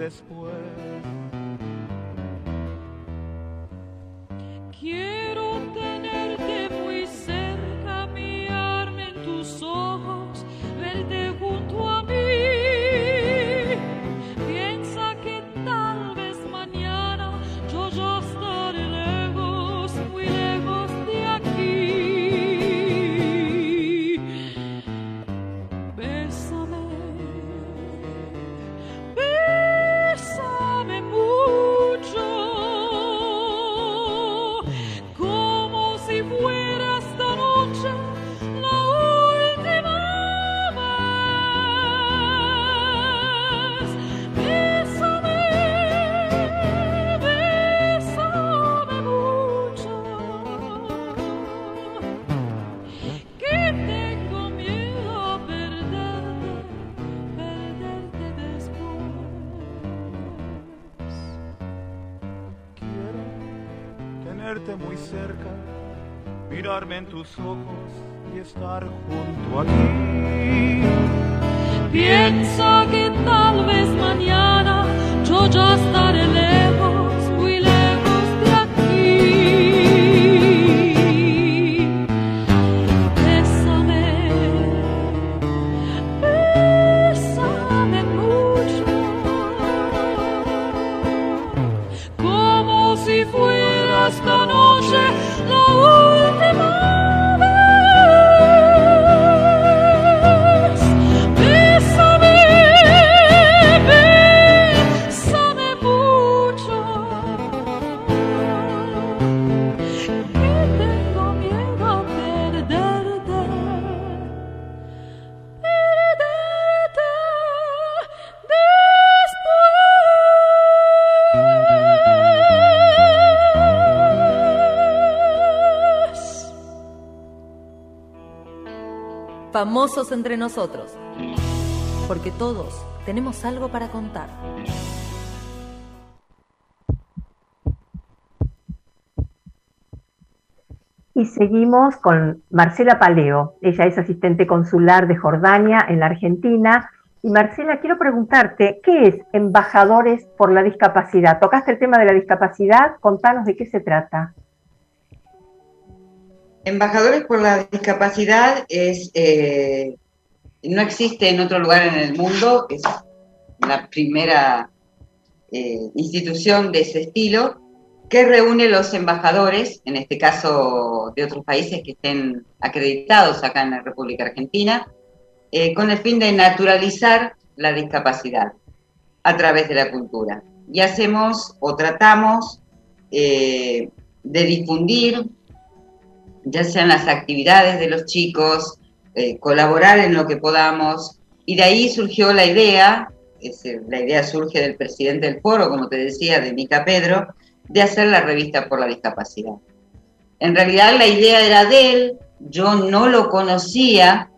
Después. Tus ojos y estar junto a ti. Piensa Entre nosotros. Porque todos tenemos algo para contar. Y seguimos con Marcela Paleo. Ella es asistente consular de Jordania en la Argentina. Y Marcela, quiero preguntarte, ¿qué es Embajadores por la Discapacidad? Tocaste el tema de la discapacidad, contanos de qué se trata. Embajadores por la discapacidad es, eh, no existe en otro lugar en el mundo, es la primera eh, institución de ese estilo que reúne los embajadores, en este caso de otros países que estén acreditados acá en la República Argentina, eh, con el fin de naturalizar la discapacidad a través de la cultura. Y hacemos o tratamos de difundir, ya sean las actividades de los chicos, eh, colaborar en lo que podamos, y de ahí surgió la idea, eh, la idea surge del presidente del foro, como te decía, de Mica Pedro, de hacer la revista por la discapacidad. En realidad la idea era de él, yo no lo conocía,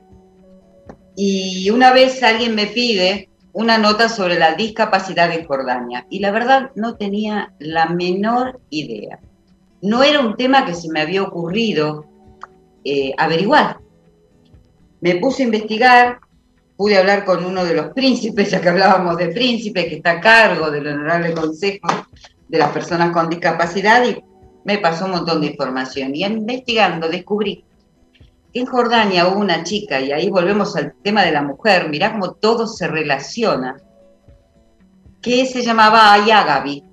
y una vez alguien me pide una nota sobre la discapacidad en Jordania, y la verdad no tenía la menor idea. No era un tema que se me había ocurrido eh, averiguar. Me puse a investigar, pude hablar con uno de los príncipes, ya que hablábamos de príncipe, que está a cargo del Honorable Consejo de las Personas con Discapacidad, y me pasó un montón de información. Y investigando descubrí que en Jordania hubo una chica, y ahí volvemos al tema de la mujer, mirá cómo todo se relaciona, que se llamaba Aya Gaby.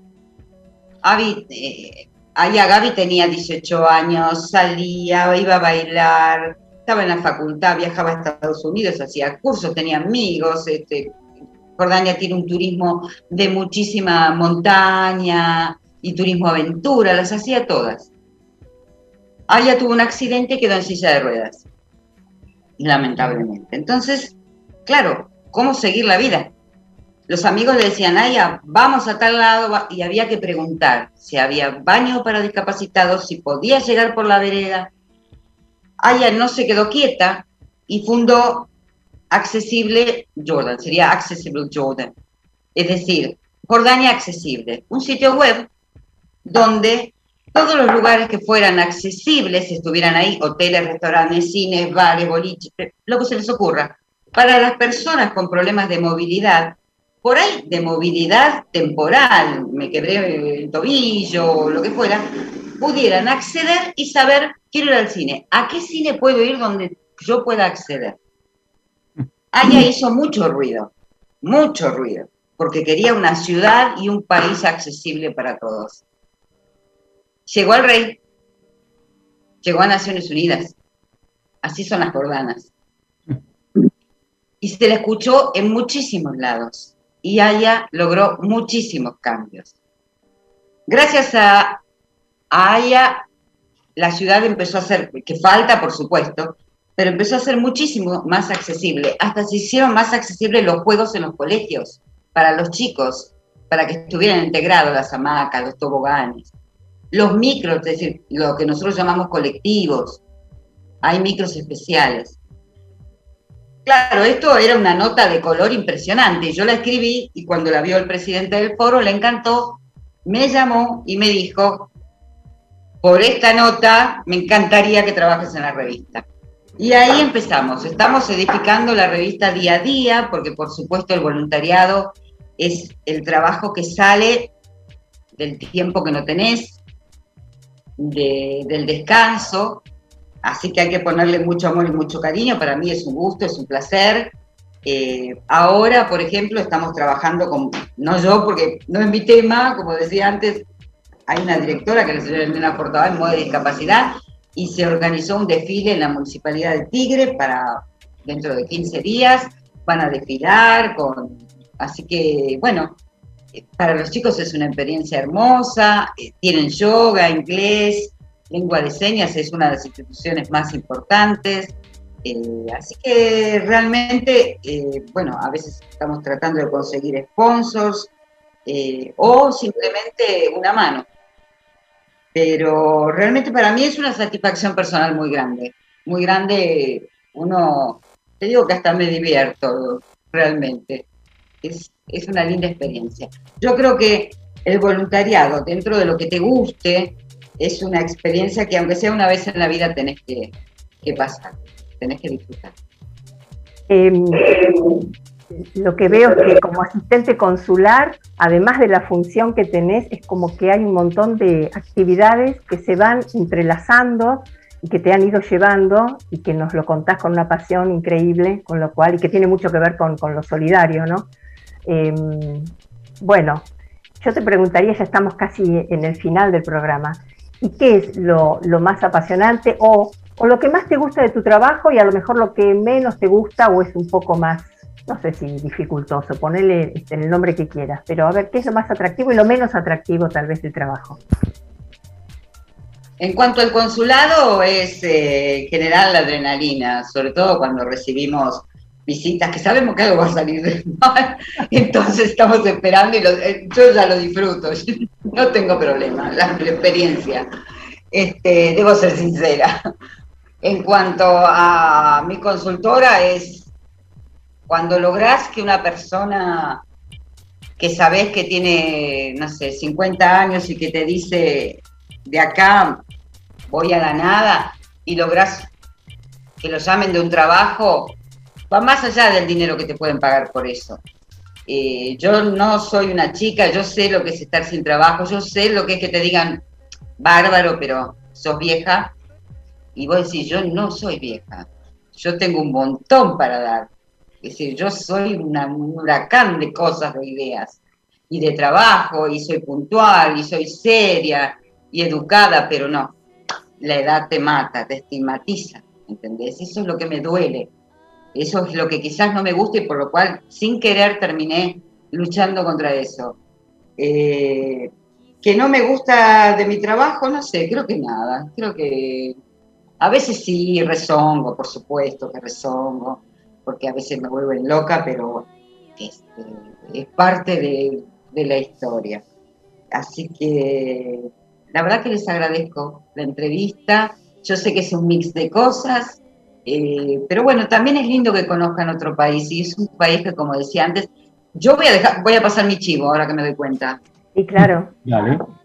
Abi, eh, Aya Gaby tenía 18 años, salía, iba a bailar, estaba en la facultad, viajaba a Estados Unidos, hacía cursos, tenía amigos. Este, Jordania tiene un turismo de muchísima montaña y turismo aventura, las hacía todas. Aya tuvo un accidente y quedó en silla de ruedas, lamentablemente. Entonces, claro, ¿cómo seguir la vida? Los amigos le decían, Aya, vamos a tal lado, y había que preguntar si había baño para discapacitados, si podía llegar por la vereda, Aya no se quedó quieta y fundó Accesible Jordan, sería Accessible Jordan. Es decir, Jordania Accesible, un sitio web donde todos los lugares que fueran accesibles estuvieran ahí, hoteles, restaurantes, cines, bares, boliches, lo que se les ocurra. Para las personas con problemas de movilidad, por ahí de movilidad temporal, me quebré el tobillo o lo que fuera, pudieran acceder y saber, quiero ir al cine, ¿a qué cine puedo ir donde yo pueda acceder? Aya hizo mucho ruido, mucho ruido, porque quería una ciudad y un país accesible para todos. Llegó al rey, llegó a Naciones Unidas, así son las jordanas. Y se le escuchó en muchísimos lados y Aya logró muchísimos cambios. Gracias a, Aya, la ciudad empezó a ser, que falta por supuesto, pero empezó a ser muchísimo más accesible. Hasta se hicieron más accesibles los juegos en los colegios para los chicos, para que estuvieran integrados las hamacas, los toboganes. Los micros, es decir, lo que nosotros llamamos colectivos. Hay micros especiales. Claro, esto era una nota de color impresionante. Yo la escribí y cuando la vio el presidente del foro le encantó, me llamó y me dijo, por esta nota me encantaría que trabajes en la revista. Y ahí empezamos. Estamos edificando la revista día a día, porque por supuesto el voluntariado es el trabajo que sale del tiempo que no tenés, del descanso, Así que hay que ponerle mucho amor y mucho cariño. Para mí es un gusto, es un placer. Eh, ahora, por ejemplo, estamos trabajando con, no yo, porque no es mi tema, como decía antes, hay una directora que es la señora Elena Portavá en modo de discapacidad y se organizó un desfile en la Municipalidad de Tigre para dentro de 15 días. Van a desfilar. Así que, bueno, eh, para los chicos es una experiencia hermosa. Eh, tienen yoga, inglés, Lengua de Señas es una de las instituciones más importantes. Eh, así que realmente, eh, bueno, a veces estamos tratando de conseguir sponsors eh, o simplemente una mano. Pero realmente para mí es una satisfacción personal muy grande. Muy grande, uno, te digo que hasta me divierto realmente. Es, es una linda experiencia. Yo creo que el voluntariado, dentro de lo que te guste, es una experiencia que aunque sea una vez en la vida tenés que, pasar, tenés que disfrutar. Em, lo que veo es que como asistente consular, además de la función que tenés, es como que hay un montón de actividades que se van entrelazando y que te han ido llevando y que nos lo contás con una pasión increíble, con lo cual, y que tiene mucho que ver con, lo solidario, ¿no? Em, bueno, yo te preguntaría, ya estamos casi en el final del programa, y qué es lo, más apasionante o, lo que más te gusta de tu trabajo y a lo mejor lo que menos te gusta o es un poco más, no sé si dificultoso, ponele este, el nombre que quieras, pero a ver, ¿qué es lo más atractivo y lo menos atractivo tal vez del trabajo? En cuanto al consulado, es eh, generar la adrenalina, sobre todo cuando recibimos visitas que sabemos que algo va a salir mal, entonces estamos esperando y eh, yo ya lo disfruto, no tengo problema, la, experiencia, este, debo ser sincera. En cuanto a mi consultora es cuando lográs que una persona que sabes que tiene, no sé, 50 años y que te dice, de acá voy a la nada, y lográs que lo llamen de un trabajo, va más allá del dinero que te pueden pagar por eso. Eh, yo no soy una chica, yo sé lo que es estar sin trabajo, yo sé lo que es que te digan, bárbaro, pero sos vieja. Y vos decís, yo no soy vieja, yo tengo un montón para dar. Es decir, yo soy un huracán de cosas, de ideas, y de trabajo, y soy puntual, y soy seria, y educada, pero no, la edad te mata, te estigmatiza, ¿entendés? Eso es lo que me duele eso es lo que quizás no me gusta y por lo cual sin querer terminé luchando contra eso. Eh, que no me gusta de mi trabajo, no sé, creo que nada. Creo que a veces sí rezongo, por supuesto que rezongo, porque a veces me vuelvo loca, pero este, es parte de la historia. Así que la verdad que les agradezco la entrevista Yo sé que es un mix de cosas, eh, pero bueno, también es lindo que conozcan otro país y es un país que, como decía antes, yo voy a, dejar, voy a pasar mi chivo ahora que me doy cuenta. Sí, claro.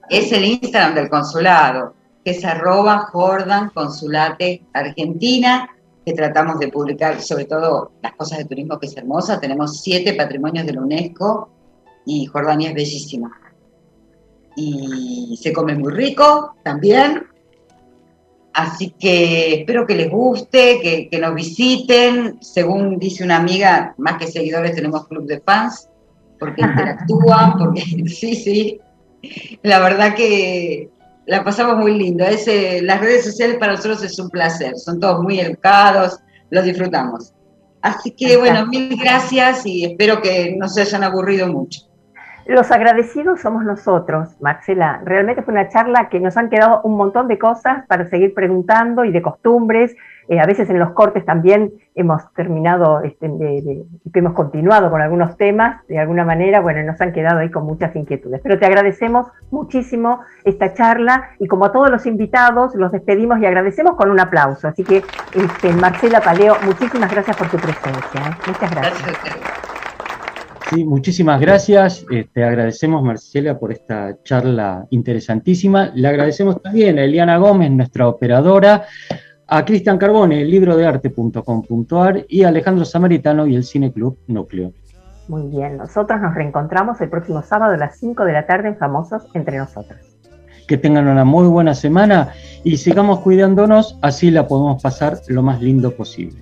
Es el Instagram del consulado, que es arroba Jordan Consulate Argentina, que tratamos de publicar sobre todo las cosas de turismo, que es hermosa. Tenemos siete patrimonios de la UNESCO y Jordania es bellísima. Y se come muy rico también. Así que espero que les guste, que, que, nos visiten. Según dice una amiga, más que seguidores tenemos club de fans, porque interactúan, porque sí, sí. La verdad que la pasamos muy lindo. Es, eh, las redes sociales para nosotros es un placer. Son todos muy educados, los disfrutamos. Así que bueno, mil gracias y espero que no se hayan aburrido mucho. Los agradecidos somos nosotros, Marcela. Realmente fue una charla que nos han quedado un montón de cosas para seguir preguntando y de costumbres. Eh, a veces en los cortes también hemos terminado, este, hemos continuado con algunos temas, de alguna manera, bueno, nos han quedado ahí con muchas inquietudes. Pero te agradecemos muchísimo esta charla y como a todos los invitados, los despedimos y agradecemos con un aplauso. Así que, este, Marcela Paleo, muchísimas gracias por tu presencia. Muchas gracias. Sí, muchísimas gracias. Te este, agradecemos, Marcela, por esta charla interesantísima. Le agradecemos también a Eliana Gómez, nuestra operadora, a Cristian Carbone, librodearte.com.ar y a Alejandro Samaritano y el Cine Club Núcleo. Muy bien, nosotros nos reencontramos el próximo sábado a las 5 de la tarde en Famosos Entre Nosotros. Que tengan una muy buena semana y sigamos cuidándonos, así la podemos pasar lo más lindo posible.